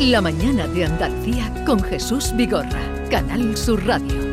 La mañana de Andalucía con Jesús Vigorra, Canal Sur Radio.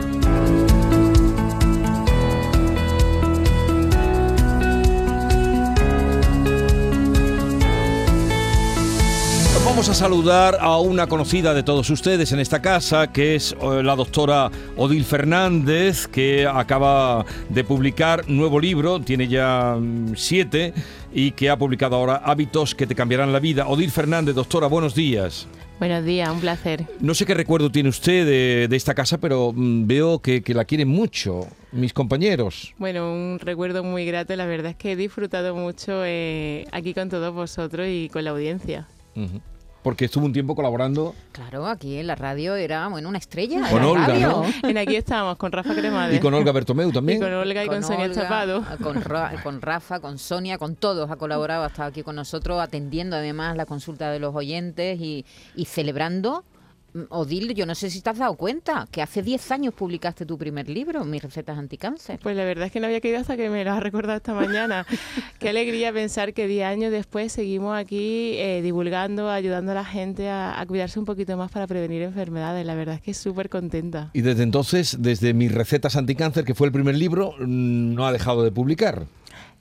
Vamos a saludar a una conocida de todos ustedes en esta casa, que es eh, la doctora Odil Fernández, que acaba de publicar nuevo libro, tiene ya mm, siete, y que ha publicado ahora Hábitos que te cambiarán la vida. Odil Fernández, doctora, buenos días. Buenos días, un placer. No sé qué recuerdo tiene usted de, esta casa, pero mm, veo que, la quieren mucho mis compañeros. Bueno, un recuerdo muy grato. La verdad es que he disfrutado mucho eh, aquí con todos vosotros y con la audiencia porque estuvo un tiempo colaborando. Claro, aquí en la radio era bueno, una estrella. Con Olga, ¿no? En aquí estábamos, con Rafa Cremades. Y con Olga Bertomeu también. Y con Olga y con, Sonia Chapado. Con, con Rafa, con Sonia, con todos ha colaborado, ha estado aquí con nosotros, atendiendo además la consulta de los oyentes y, y celebrando Odil, yo no sé si te has dado cuenta que hace 10 años publicaste tu primer libro, Mis recetas anticáncer. Pues la verdad es que no había querido hasta que me lo has recordado esta mañana. Qué alegría pensar que 10 años después seguimos aquí eh, divulgando, ayudando a la gente a, a, cuidarse un poquito más para prevenir enfermedades. La verdad es que súper contenta. Y desde entonces, desde Mis recetas anticáncer, que fue el primer libro, mm, no ha dejado de publicar.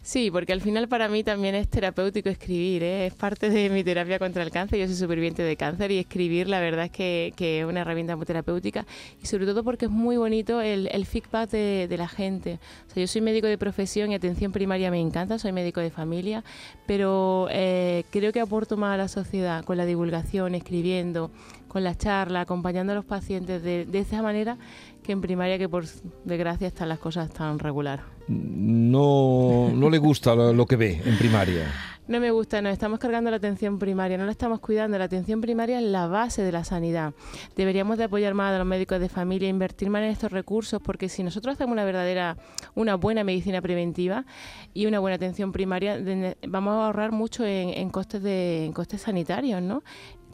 Sí, porque al final para mí también es terapéutico escribir, ¿eh? es parte de mi terapia contra el cáncer, yo soy superviviente de cáncer y escribir la verdad es que, es una herramienta muy terapéutica y sobre todo porque es muy bonito el, feedback de, la gente. O sea, yo soy médico de profesión y atención primaria me encanta, soy médico de familia, pero eh, creo que aporto más a la sociedad con la divulgación, escribiendo, con la charla, acompañando a los pacientes de, de esa manera que en primaria, que por desgracia están las cosas tan regular. No, no le gusta lo, que ve en primaria. No me gusta, nos estamos cargando la atención primaria, no la estamos cuidando. La atención primaria es la base de la sanidad. Deberíamos de apoyar más a los médicos de familia, invertir más en estos recursos, porque si nosotros hacemos una verdadera, una buena medicina preventiva y una buena atención primaria, vamos a ahorrar mucho en, costes de, en costes sanitarios, ¿no?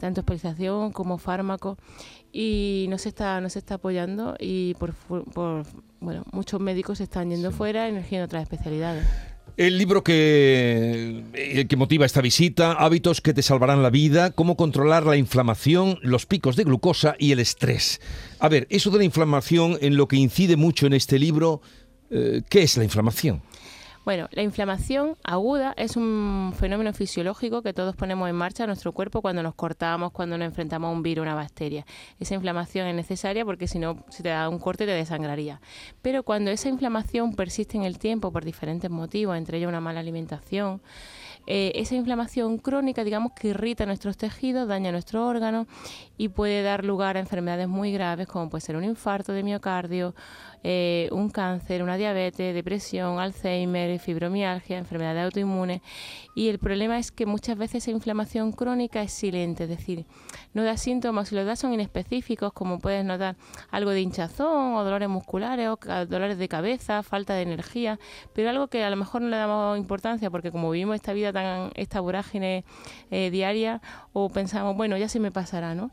Tanto hospitalización como fármacos y no se está no se está apoyando y por, bueno muchos médicos se están yendo fuera eligiendo otras especialidades el libro que, eh, que motiva esta visita, Hábitos que te salvarán la vida, cómo controlar la inflamación, los picos de glucosa y el estrés. A ver, eso de la inflamación en lo que incide mucho en este libro, eh, ¿qué es la inflamación? Bueno, la inflamación aguda es un fenómeno fisiológico que todos ponemos en marcha en nuestro cuerpo cuando nos cortamos, cuando nos enfrentamos a un virus, una bacteria. Esa inflamación es necesaria porque si no, si te da un corte te desangraría. Pero cuando esa inflamación persiste en el tiempo por diferentes motivos, entre ellos una mala alimentación, eh, esa inflamación crónica, digamos, que irrita nuestros tejidos, daña nuestros órganos y puede dar lugar a enfermedades muy graves como puede ser un infarto de miocardio, eh, un cáncer, una diabetes, depresión, Alzheimer, fibromialgia, enfermedades autoinmunes. Y el problema es que muchas veces esa inflamación crónica es silente, es decir, no da síntomas, si los da son inespecíficos, como puedes notar algo de hinchazón o dolores musculares o dolores de cabeza, falta de energía, pero algo que a lo mejor no le damos importancia porque como vivimos esta vida tan, esta vorágine eh, diaria, o pensamos, bueno, ya se me pasará, ¿no?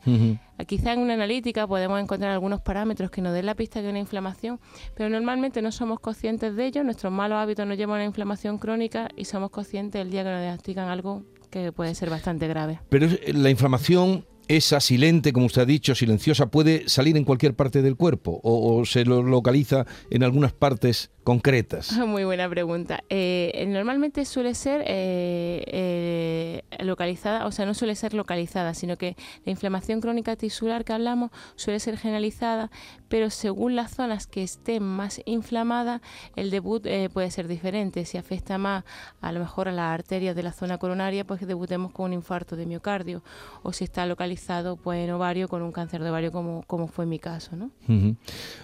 Quizá en una analítica podemos encontrar algunos parámetros que nos den la pista de una inflamación, pero normalmente no somos conscientes de ello, nuestros malos hábitos nos llevan a una inflamación crónica y somos conscientes el día que nos diagnostican algo que puede ser bastante grave. Pero la inflamación esa silente, como usted ha dicho, silenciosa, puede salir en cualquier parte del cuerpo o, se lo localiza en algunas partes concretas? Muy buena pregunta. Eh, normalmente suele ser eh, eh, localizada, o sea, no suele ser localizada, sino que la inflamación crónica tisular que hablamos suele ser generalizada, pero según las zonas que estén más inflamadas, el debut puede ser diferente. Si afecta más a lo mejor a las arterias de la zona coronaria, pues debutemos con un infarto de miocardio, o si está localizado pues, en ovario con un cáncer de ovario, como, como fue mi caso. ¿no?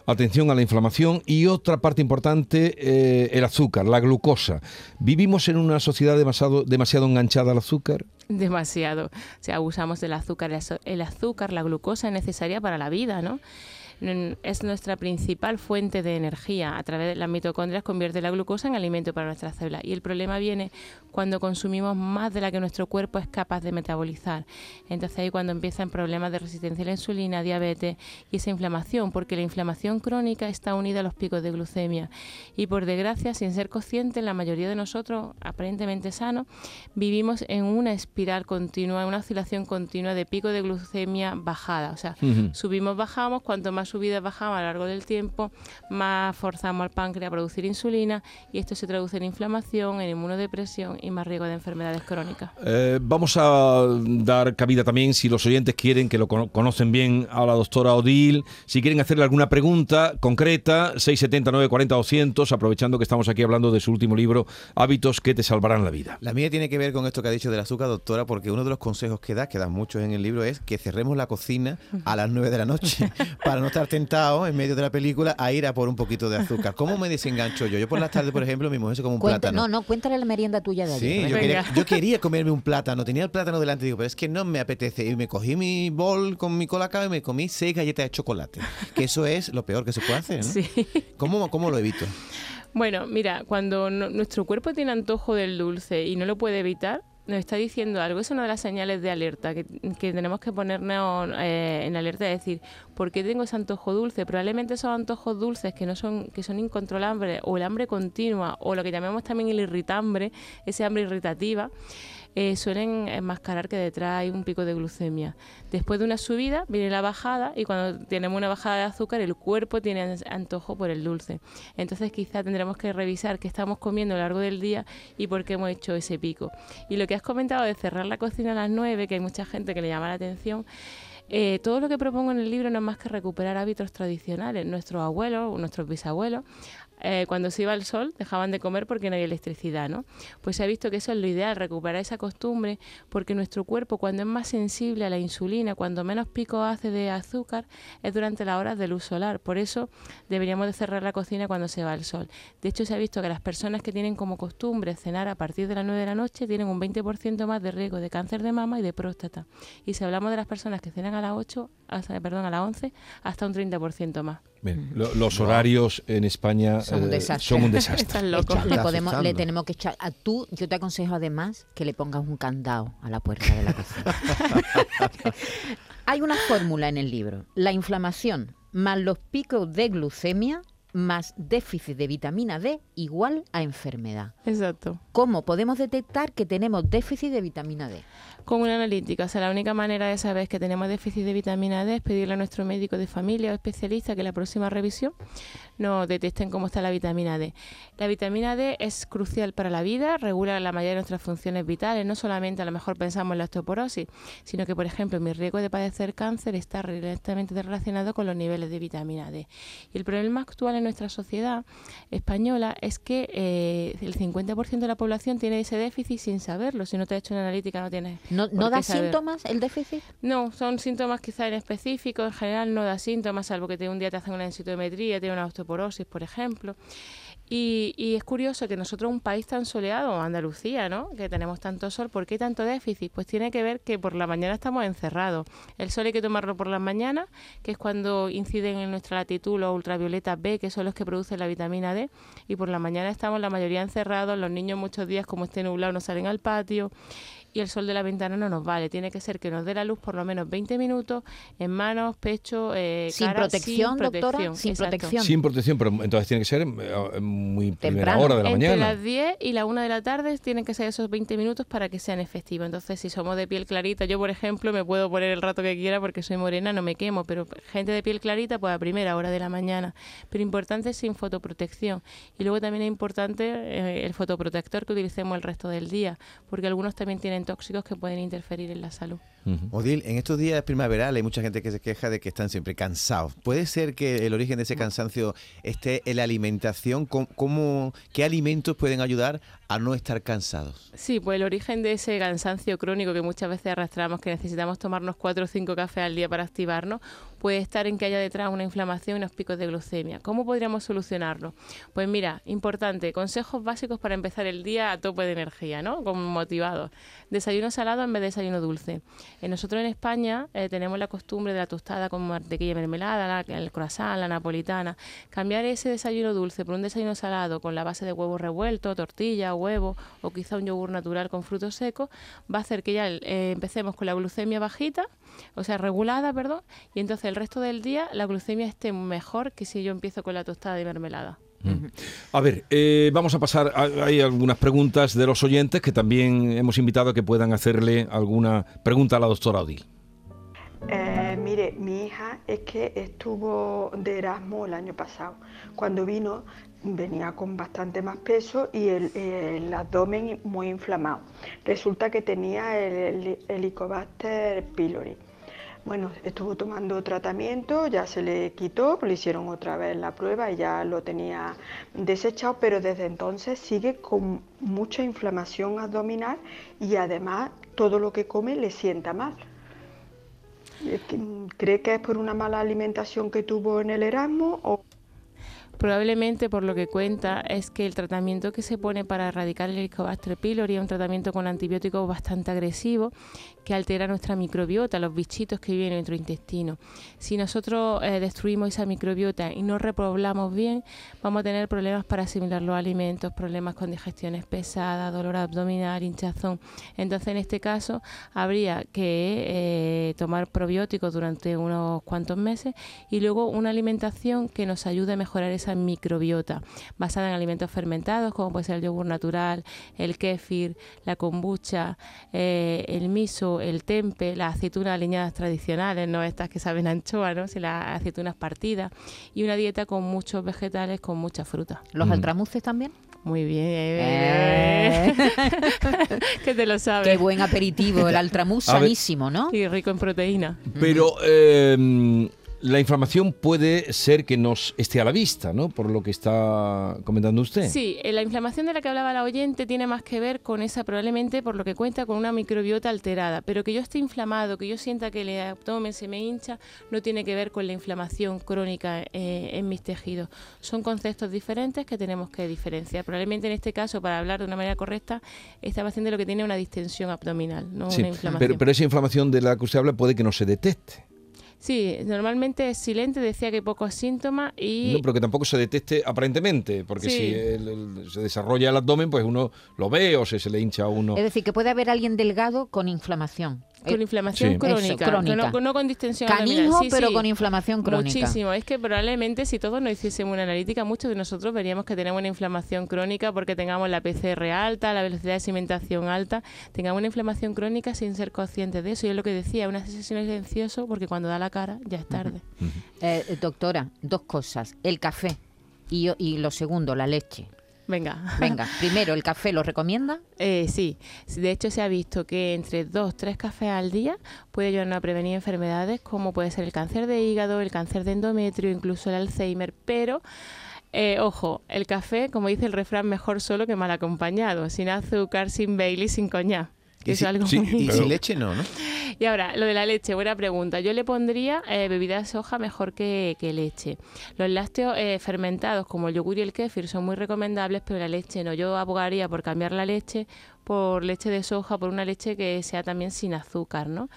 Atención a la inflamación y otra parte importante eh, el azúcar, la glucosa. ¿Vivimos en una sociedad demasiado, demasiado enganchada al azúcar? Demasiado. O sea, abusamos del azúcar. El azúcar, la glucosa es necesaria para la vida, ¿no? Es nuestra principal fuente de energía. A través de las mitocondrias convierte la glucosa en alimento para nuestras células. Y el problema viene cuando consumimos más de la que nuestro cuerpo es capaz de metabolizar. Entonces ahí cuando empiezan problemas de resistencia a la insulina, diabetes y esa inflamación, porque la inflamación crónica está unida a los picos de glucemia. Y por desgracia, sin ser conscientes, la mayoría de nosotros, aparentemente sanos, vivimos en una espiral continua, en una oscilación continua de pico de glucemia bajada. O sea, subimos, bajamos, cuanto más subidas bajamos a lo largo del tiempo, más forzamos al páncreas a producir insulina y esto se traduce en inflamación, en inmunodepresión y más riesgo de enfermedades crónicas. Eh, vamos a dar cabida también, si los oyentes quieren, que lo conocen bien, a la doctora Odil, si quieren hacerle alguna pregunta concreta, 679 40 200, aprovechando que estamos aquí hablando de su último libro, Hábitos que te salvarán la vida. La mía tiene que ver con esto que ha dicho del azúcar, doctora, porque uno de los consejos que da, que dan muchos en el libro, es que cerremos la cocina a las 9 de la noche para no estar tentado en medio de la película a ir a por un poquito de azúcar. ¿Cómo me desengancho yo? Yo por las tardes, por ejemplo, mi mujer se come un plátano. No, no, cuéntale la merienda tuya de Sí, yo quería, comerme un plátano, tenía el plátano delante y digo, pero es que no me apetece. Y me cogí mi bol con mi colacao y me comí seis galletas de chocolate. Que eso es lo peor que se puede hacer, ¿no? Sí. ¿Cómo, cómo lo evito? Bueno, mira, cuando nuestro cuerpo tiene antojo del dulce y no lo puede evitar, nos está diciendo algo. Es una de las señales de alerta que, tenemos que ponernos eh, en alerta de decir, ¿por qué tengo ese antojo dulce? Probablemente esos antojos dulces que no son que son incontrolables o el hambre continua o lo que llamamos también el irritambre, ese hambre irritativa eh, suelen enmascarar que detrás hay un pico de glucemia. Después de una subida viene la bajada y cuando tenemos una bajada de azúcar el cuerpo tiene antojo por el dulce. Entonces quizá tendremos que revisar qué estamos comiendo a lo largo del día y por qué hemos hecho ese pico. Y lo que has comentado de cerrar la cocina a las 9, que hay mucha gente que le llama la atención, eh, todo lo que propongo en el libro no es más que recuperar hábitos tradicionales. Nuestros abuelos, nuestros bisabuelos, eh, cuando se iba el sol dejaban de comer porque no había electricidad, ¿no? Pues se ha visto que eso es lo ideal, recuperar esa costumbre, porque nuestro cuerpo cuando es más sensible a la insulina, cuando menos pico hace de azúcar, es durante las horas de luz solar. Por eso deberíamos de cerrar la cocina cuando se va el sol. De hecho, se ha visto que las personas que tienen como costumbre cenar a partir de las 9 de la noche tienen un 20% más de riesgo de cáncer de mama y de próstata. Y si hablamos de las personas que cenan a las 8, perdón, a las 11, hasta un 30% más. Bien, los horarios en España son un eh, desastre. Son un desastre. Le, podemos, le tenemos que echar. A tú, yo te aconsejo además que le pongas un candado a la puerta de la cocina. Hay una fórmula en el libro. La inflamación más los picos de glucemia más déficit de vitamina D igual a enfermedad. Exacto. ¿Cómo podemos detectar que tenemos déficit de vitamina D? Con una analítica. O sea, la única manera de saber que tenemos déficit de vitamina D es pedirle a nuestro médico de familia o especialista que la próxima revisión nos detecten cómo está la vitamina D. La vitamina D es crucial para la vida, regula la mayoría de nuestras funciones vitales. No solamente a lo mejor pensamos en la osteoporosis, sino que, por ejemplo, mi riesgo de padecer cáncer está directamente relacionado con los niveles de vitamina D. Y el problema actual en nuestra sociedad española es que eh, el 50% de la población tiene ese déficit sin saberlo. Si no te has hecho una analítica no tienes... ¿No, da síntomas el déficit? No, son síntomas quizá en específico. En general no da síntomas, salvo que te, un día te hacen una densitometría, tiene una osteoporosis, por ejemplo. Y, es curioso que nosotros, un país tan soleado, Andalucía, ¿no? que tenemos tanto sol, ¿por qué tanto déficit? Pues tiene que ver que por la mañana estamos encerrados. El sol hay que tomarlo por las mañanas, que es cuando inciden en nuestra latitud los ultravioletas B, que son los que producen la vitamina D, y por la mañana estamos la mayoría encerrados, los niños muchos días como esté nublado no salen al patio, y el sol de la ventana no nos vale. Tiene que ser que nos dé la luz por lo menos 20 minutos en manos, pecho, eh, sin protección, sin doctora, sin protección. Sin protección, pero entonces tiene que ser eh, muy primera hora de la Entre mañana. las 10 y la 1 de la tarde tienen que ser esos 20 minutos para que sean efectivos. Entonces, si somos de piel clarita, yo por ejemplo me puedo poner el rato que quiera porque soy morena, no me quemo, pero gente de piel clarita, pues a primera hora de la mañana. Pero importante sin fotoprotección. Y luego también es importante eh, el fotoprotector que utilicemos el resto del día, porque algunos también tienen tóxicos que pueden interferir en la salud. Odil, en estos días primaverales hay mucha gente que se queja de que están siempre cansados. ¿Puede ser que el origen de ese cansancio esté en la alimentación? ¿Cómo, ¿Qué alimentos pueden ayudar a no estar cansados? Sí, pues el origen de ese cansancio crónico que muchas veces arrastramos, que necesitamos tomarnos cuatro o cinco cafés al día para activarnos, puede estar en que haya detrás una inflamación y unos picos de glucemia. ¿Cómo podríamos solucionarlo? Pues mira, importante, consejos básicos para empezar el día a tope de energía, ¿no? Como motivados. Desayuno salado en vez de desayuno dulce. Eh, nosotros en España eh, tenemos la costumbre de la tostada con mantequilla y mermelada, el croissant, la napolitana. Cambiar ese desayuno dulce por un desayuno salado con la base de huevo revuelto, tortilla, huevo o quizá un yogur natural con frutos secos va a hacer que ya eh, empecemos con la glucemia bajita, o sea, regulada, perdón, y entonces el resto del día la glucemia esté mejor que si yo empiezo con la tostada de mermelada. A ver, eh, vamos a pasar. Hay algunas preguntas de los oyentes que también hemos invitado a que puedan hacerle alguna pregunta a la doctora Odil. Eh, mire, mi hija es que estuvo de Erasmus el año pasado. Cuando vino venía con bastante más peso y el, abdomen muy inflamado. Resulta que tenía el, Helicobacter pylori. Bueno, estuvo tomando tratamiento, ya se le quitó, le hicieron otra vez la prueba y ya lo tenía desechado, pero desde entonces sigue con mucha inflamación abdominal y además todo lo que come le sienta mal. ¿Cree que es por una mala alimentación que tuvo en el Erasmus o Probablemente por lo que cuenta es que el tratamiento que se pone para erradicar el Helicobacter pylori es un tratamiento con antibióticos bastante agresivo que altera nuestra microbiota, los bichitos que viven en nuestro intestino. Si nosotros eh, destruimos esa microbiota y no repoblamos bien, vamos a tener problemas para asimilar los alimentos, problemas con digestiones pesadas, dolor abdominal, hinchazón. Entonces, en este caso, habría que eh, tomar probióticos durante unos cuantos meses y luego una alimentación que nos ayude a mejorar esa microbiota, basada en alimentos fermentados, como puede ser el yogur natural, el kéfir, la kombucha, eh, el miso, el tempe, las aceitunas aliñadas tradicionales, no estas que saben anchoa, ¿no? Si las aceitunas partidas, y una dieta con muchos vegetales, con mucha fruta. ¿Los altramuces también? Muy bien. Eh. que te lo sabes. Qué buen aperitivo, el altramuz sanísimo, ¿no? Y rico en proteína. Pero eh, la inflamación puede ser que nos esté a la vista, ¿no? Por lo que está comentando usted. Sí, eh, la inflamación de la que hablaba la oyente tiene más que ver con esa, probablemente por lo que cuenta con una microbiota alterada. Pero que yo esté inflamado, que yo sienta que el abdomen se me hincha, no tiene que ver con la inflamación crónica eh, en mis tejidos. Son conceptos diferentes que tenemos que diferenciar. Probablemente en este caso, para hablar de una manera correcta, esta paciente lo que tiene es una distensión abdominal, no una inflamación. Pero, pero esa inflamación de la que usted habla puede que no se detecte. Sí, normalmente es silente, decía que pocos síntomas y... No, pero que tampoco se deteste aparentemente, porque si se desarrolla el abdomen, pues uno lo ve o se, se le hincha a uno. Es decir, que puede haber alguien delgado con inflamación. Con inflamación crónica, No, con distensión Canijo, pero con inflamación crónica. Muchísimo. Es que probablemente si todos nos hiciésemos una analítica, muchos de nosotros veríamos que tenemos una inflamación crónica porque tengamos la PCR alta, la velocidad de cimentación alta, tengamos una inflamación crónica sin ser conscientes de eso. Y es lo que decía, una sesión silencioso porque cuando da la cara ya es tarde. Eh, doctora, dos cosas. El café y, y lo segundo, la leche. Venga. Venga, primero, ¿el café lo recomienda? Eh, sí, de hecho se ha visto que entre dos, tres cafés al día puede ayudarnos a prevenir enfermedades como puede ser el cáncer de hígado, el cáncer de endometrio, incluso el Alzheimer, pero... Eh, ojo, el café, como dice el refrán, mejor solo que mal acompañado, sin azúcar, sin Bailey, sin coñac. y, sin leche no, ¿no? Y ahora, lo de la leche, buena pregunta. Yo le pondría eh, bebida de soja mejor que, leche. Los lácteos eh, fermentados como el yogur y el kéfir son muy recomendables, pero la leche no. Yo abogaría por cambiar la leche por leche de soja, por una leche que sea también sin azúcar, ¿no?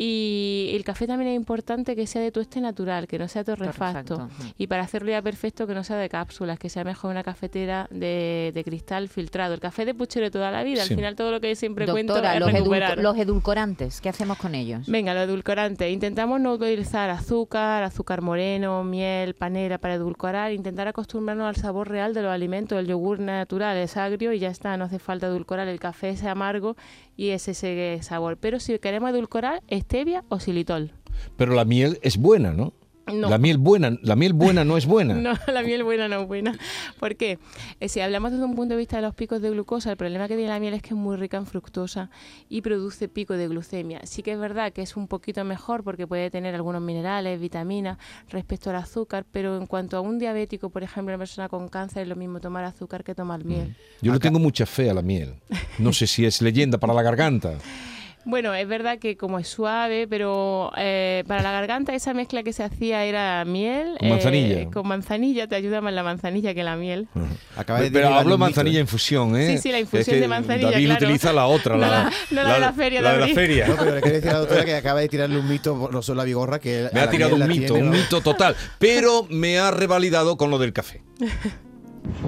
Y el café también es importante que sea de tueste natural, que no sea torrefacto. Y para hacerlo ya perfecto, que no sea de cápsulas, que sea mejor una cafetera de, cristal filtrado. El café de puchero de toda la vida. Al final todo lo que siempre cuento es los, los edulcorantes, ¿qué hacemos con ellos? Venga, los edulcorantes. Intentamos no utilizar azúcar, azúcar moreno, miel, panera para edulcorar. Intentar acostumbrarnos al sabor real de los alimentos. El yogur natural es agrio y ya está, no hace falta edulcorar. El café es amargo y es ese sabor. Pero si queremos edulcorar, stevia o xilitol. Pero la miel es buena, ¿no? La miel buena, la miel buena no es buena. no, la miel buena no es buena. ¿Por qué? Eh, si hablamos desde un punto de vista de los picos de glucosa, el problema que tiene la miel es que es muy rica en fructosa y produce pico de glucemia. Sí que es verdad que es un poquito mejor porque puede tener algunos minerales, vitaminas respecto al azúcar, pero en cuanto a un diabético, por ejemplo, una persona con cáncer, es lo mismo tomar azúcar que tomar miel. Yo le tengo mucha fe a la miel. No sé si es leyenda para la garganta. Bueno, es verdad que como es suave, pero eh, para la garganta esa mezcla que se hacía era miel. Con manzanilla. eh, con manzanilla, te ayuda más la manzanilla que la miel. Acaba de Pero hablo manzanilla infusión, ¿eh? Sí, sí, la infusión Es que de manzanilla, David claro. utiliza la otra, No la, la- no la de la feria, La de la feria. No, pero le quiero decir a la doctora que acaba de tirarle un mito, no solo a Vigorra, que Me ha tirado un mito, tiene, un ¿no? mito total. Pero me ha revalidado con lo del café.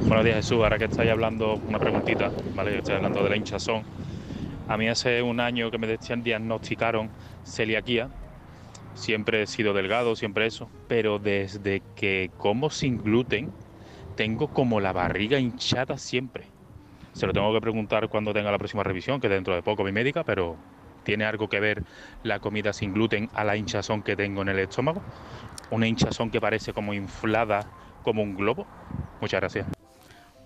Buenos días Jesús, ahora que estáis hablando, una preguntita, ¿vale? Estoy hablando de la hinchazón. A mí hace un año que me diagnosticaron celiaquía. Siempre he sido delgado, siempre eso. Pero desde que como sin gluten, tengo como la barriga hinchada siempre. Se lo tengo que preguntar cuando tenga la próxima revisión, que dentro de poco mi médica, pero ¿tiene algo que ver la comida sin gluten a la hinchazón que tengo en el estómago? Una hinchazón que parece como inflada, como un globo. Muchas gracias.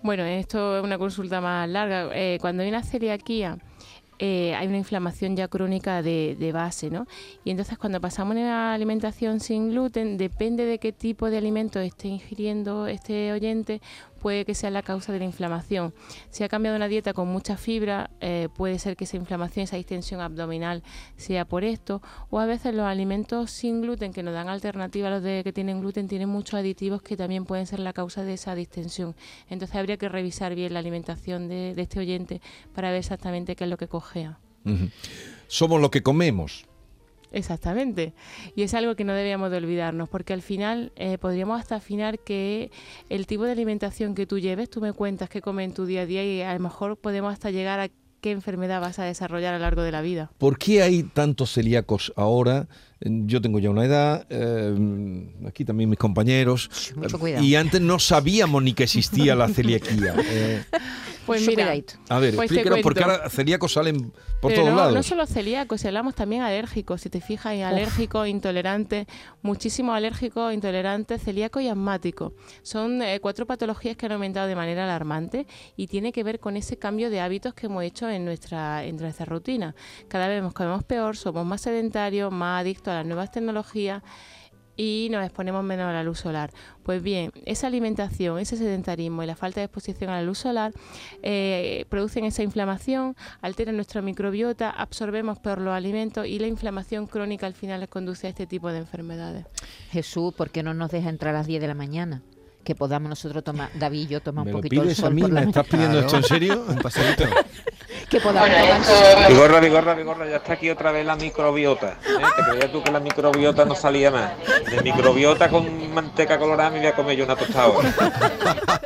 Bueno, esto es una consulta más larga. Eh, cuando hay una celiaquía, eh, hay una inflamación ya crónica de, base, ¿no? Y entonces cuando pasamos a una alimentación sin gluten, depende de qué tipo de alimento esté ingiriendo este oyente, puede que sea la causa de la inflamación. Si ha cambiado una dieta con mucha fibra, eh, puede ser que esa inflamación, esa distensión abdominal sea por esto, o a veces los alimentos sin gluten que nos dan alternativa a los de que tienen gluten tienen muchos aditivos que también pueden ser la causa de esa distensión. Entonces habría que revisar bien la alimentación de, este oyente para ver exactamente qué es lo que cogea. Ujú. Somos lo que comemos. Exactamente. Y es algo que no debíamos de olvidarnos, porque al final eh, podríamos hasta afinar que el tipo de alimentación que tú lleves, tú me cuentas que comes en tu día a día y a lo mejor podemos hasta llegar a qué enfermedad vas a desarrollar a lo largo de la vida. ¿Por qué hay tantos celíacos ahora? Yo tengo ya una edad, eh, aquí también mis compañeros, Mucho eh, cuidado. y antes no sabíamos ni que existía la celiaquía. Eh, Pues mira, a ver, Pues te explíquenos, porque ahora celíacos salen por Pero todos no, lados. no solo celíacos, si hablamos también alérgicos. Si te fijas, hay alérgicos, intolerantes, muchísimos alérgicos, intolerantes, celíacos y asmáticos. Son eh, cuatro patologías que han aumentado de manera alarmante y tiene que ver con ese cambio de hábitos que hemos hecho en nuestra, en nuestra rutina. Cada vez nos comemos peor, somos más sedentarios, más adictos a las nuevas tecnologías y nos exponemos menos a la luz solar. Pues bien, esa alimentación, ese sedentarismo y la falta de exposición a la luz solar eh, producen esa inflamación, alteran nuestra microbiota, absorbemos peor los alimentos y la inflamación crónica al final les conduce a este tipo de enfermedades. Jesús, ¿por qué no nos deja entrar a las 10 de la mañana? Que podamos nosotros tomar, David y yo tomar ¿Me un poquito el pides a sol mí? por la ¿Me estás pidiendo esto en serio? Un paseíto. Que podamos tomar Vigorra, vigorra, vigorra, ya está aquí otra vez la microbiota. ¿eh? ¿Te creías tú que la microbiota no salía más? De microbiota con manteca colorada me voy a comer yo una tostada ahora.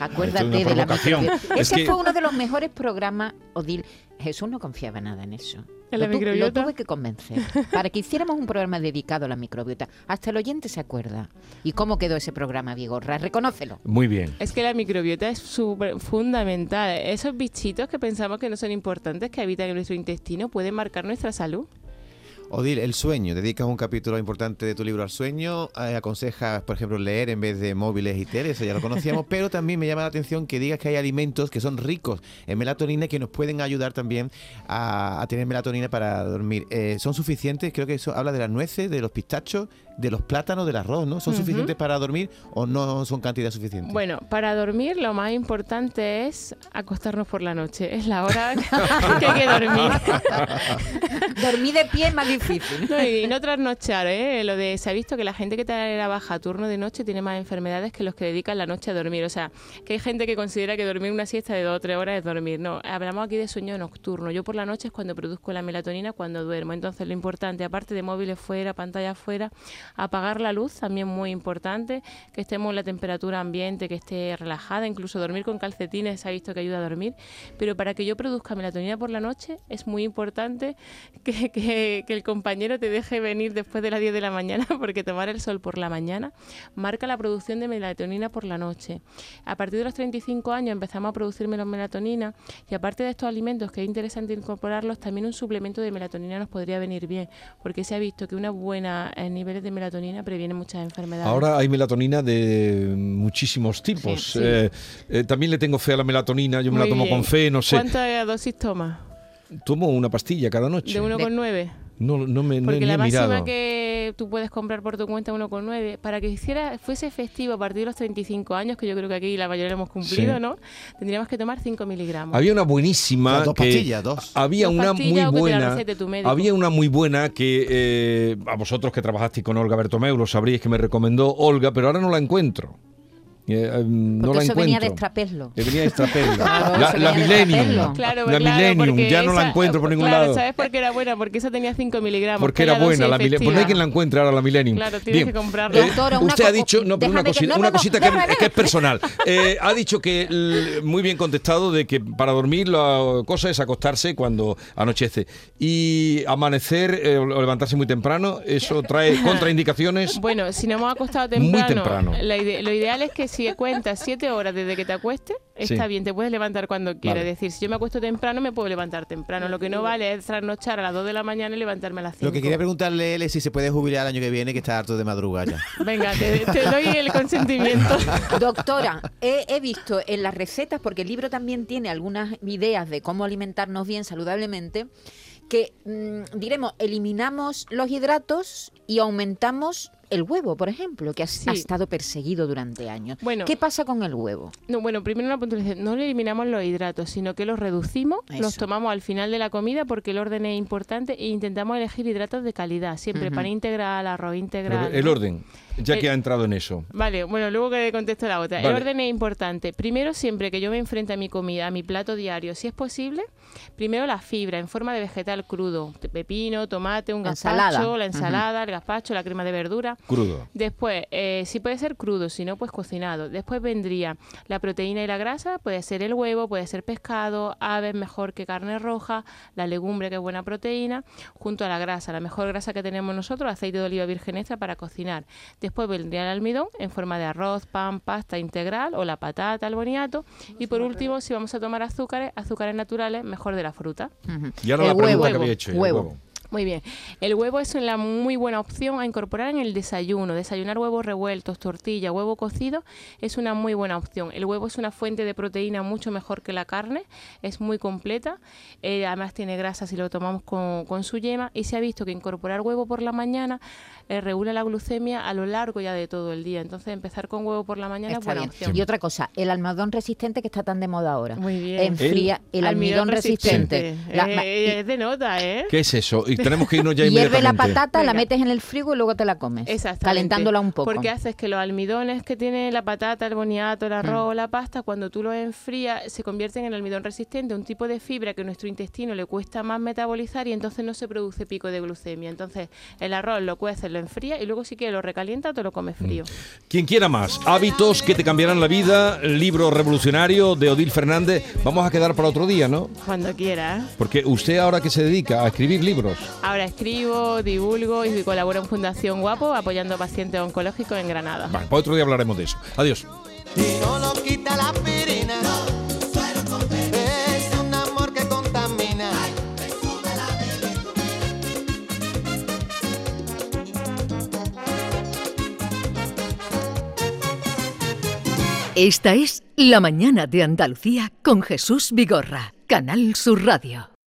Acuérdate de la microbiota. Es Ese que- fue uno de los mejores programas, Odil. Jesús no confiaba nada en eso. ¿En la Lo tu- microbiota? Lo tuve que convencer para que hiciéramos un programa dedicado a la microbiota. Hasta el oyente se acuerda. ¿Y cómo quedó ese programa, Vigorra? Reconócelo. Muy bien. Es que la microbiota es súper fundamental. Esos bichitos que pensamos que no son importantes, que habitan en nuestro intestino, pueden marcar nuestra salud. Odil, el sueño. Dedicas un capítulo importante de tu libro al sueño. eh, aconsejas, por ejemplo, leer en vez de móviles y tele, eso ya lo conocíamos. pero también me llama la atención que digas que hay alimentos que son ricos en melatonina y que nos pueden ayudar también a, a tener melatonina para dormir. Eh, ¿Son suficientes? Creo que eso habla de las nueces, de los pistachos, de los plátanos, del arroz, ¿no? ¿Son suficientes para dormir o no son cantidad suficiente? Bueno, para dormir lo más importante es acostarnos por la noche. Es la hora que hay que dormir. Dormir de pie es más y no trasnochar, ¿eh? Lo de, se ha visto que la gente que la baja a turno de noche tiene más enfermedades que los que dedican la noche a dormir. O sea, que hay gente que considera que dormir una siesta de dos o tres horas es dormir. No, hablamos aquí de sueño nocturno. Yo por la noche es cuando produzco la melatonina, cuando duermo. Entonces lo importante, aparte de móviles fuera, pantallas fuera, apagar la luz, también muy importante, que estemos en la temperatura ambiente, que esté relajada, incluso dormir con calcetines se ha visto que ayuda a dormir. Pero para que yo produzca melatonina por la noche es muy importante que- que el compañero te deje venir después de las 10 de la mañana, porque tomar el sol por la mañana marca la producción de melatonina por la noche. A partir de los 35 años empezamos a producir menos melatonina y aparte de estos alimentos que es interesante incorporarlos, también un suplemento de melatonina nos podría venir bien, porque se ha visto que una buena eh, niveles de melatonina previene muchas enfermedades. Ahora hay melatonina de muchísimos tipos. Sí, sí. Eh, eh, también le tengo fe a la melatonina, yo me la tomo bien. con fe, no sé. ¿Cuántas dosis tomas? Tomo una pastilla cada noche. ¿De 1,9? No, no me no, Porque ni la máxima mirado. que tú puedes comprar por tu cuenta 1,9, para que hiciera, fuese efectivo a partir de los 35 años, que yo creo que aquí la mayoría lo hemos cumplido, Sí. ¿no? Tendríamos que tomar 5 miligramos. Había una buenísima Las dos que pastillas, dos. había Dos una muy buena había una muy buena que eh, a vosotros que trabajasteis con Olga Bertomeu lo sabríais que me recomendó Olga pero ahora no la encuentro Eh, eh, no Porque la eso venía de encuentro. extrapeslo. Que venía de Extrapello. Claro, la la Millennium. Claro, la claro, Millennium, ya no la encuentro por ningún claro, lado. ¿sabes por qué era buena? Porque esa tenía 5 miligramos. Porque que era buena la Millennium. Pues no hay quien la encuentre ahora la Millennium. Claro, tienes que comprarla. Eh, Doctora, usted ha dicho, no, pero una que- cosita, no, una no, no, cosita que, déjame, que es personal. Eh, ha dicho que muy bien contestado de que para dormir la cosa es acostarse cuando anochece y amanecer eh, o levantarse muy temprano. Eso trae contraindicaciones. Bueno, si no hemos acostado Muy temprano, temprano. la ide- lo ideal es que si cuentas 7 horas desde que te acuestes, está Sí. bien, te puedes levantar cuando quieras. Vale. Es decir, si yo me acuesto temprano, me puedo levantar temprano. Lo que no vale es trasnochar a las 2 de la mañana y levantarme a las 5. Lo que quería preguntarle él es si se puede jubilar el año que viene, que está harto de madrugar ya. Venga, te, te doy el consentimiento. Doctora, he, he visto en las recetas, porque el libro también tiene algunas ideas de cómo alimentarnos bien saludablemente, que mm, diremos, eliminamos los hidratos y aumentamos el huevo, por ejemplo, que ha, Sí. ha estado perseguido durante años. Bueno. ¿Qué pasa con el huevo? No, bueno, primero una puntualización. No le eliminamos los hidratos, sino que los reducimos, los Eso. tomamos al final de la comida porque el orden es importante e intentamos elegir hidratos de calidad. Siempre pan integral, arroz Pero integral. el ¿no? orden, ya que Eh, ha entrado en eso. Vale, bueno, luego que contesto la otra. Vale. El orden es importante. Primero, siempre que yo me enfrente a mi comida, a mi plato diario, si es posible, primero la fibra en forma de vegetal crudo, pepino, tomate, un Ensalada. gazpacho, la ensalada, el gazpacho, la crema de verdura. Crudo. Después, eh, si puede ser crudo, si no, pues cocinado. Después vendría la proteína y la grasa, puede ser el huevo, puede ser pescado, aves mejor que carne roja, la legumbre que es buena proteína, junto a la grasa, la mejor grasa que tenemos nosotros, aceite de oliva virgen extra para cocinar. Después vendría el almidón en forma de arroz, pan, pasta integral o la patata, el boniato. Y por último, si vamos a tomar azúcares, azúcares naturales, mejor de la fruta. Y ahora el la pregunta huevo. que había hecho. el Huevo. Muy bien. El huevo es una muy buena opción a incorporar en el desayuno. Desayunar huevos revueltos, tortilla, huevo cocido es una muy buena opción. El huevo es una fuente de proteína mucho mejor que la carne, es muy completa, eh, además tiene grasa si lo tomamos con, con su yema y se ha visto que incorporar huevo por la mañana eh, regula la glucemia a lo largo ya de todo el día. Entonces empezar con huevo por la mañana es buena bien. opción. Y otra cosa, el almohadón resistente que está tan de moda ahora. Muy bien. Enfría el, almidón, resistente. La- Eh, es de nota, ¿eh? ¿Qué es eso? Y tenemos que irnos ya Hierve la patata, la metes en el frigo y luego te la comes. Exactamente. Calentándola un poco. Porque haces que los almidones que tiene la patata, el boniato, el arroz, la pasta, cuando tú los enfrías, se convierten en almidón resistente, un tipo de fibra que a nuestro intestino le cuesta más metabolizar y entonces no se produce pico de glucemia. Entonces, el arroz lo cueces, lo enfría y luego si quieres lo recalienta o te lo comes frío. Quien quiera más, hábitos que te cambiarán la vida, libro revolucionario de Odil Fernández. Vamos a quedar para otro día, ¿no? Cuando quieras. Porque usted ahora que se dedica a escribir libros. Ahora escribo, divulgo y colaboro en Fundación Guapo apoyando a pacientes oncológicos en Granada. Vale, para otro día hablaremos de eso. Adiós. Esta es La mañana de Andalucía con Jesús Vigorra, Canal Sur Radio.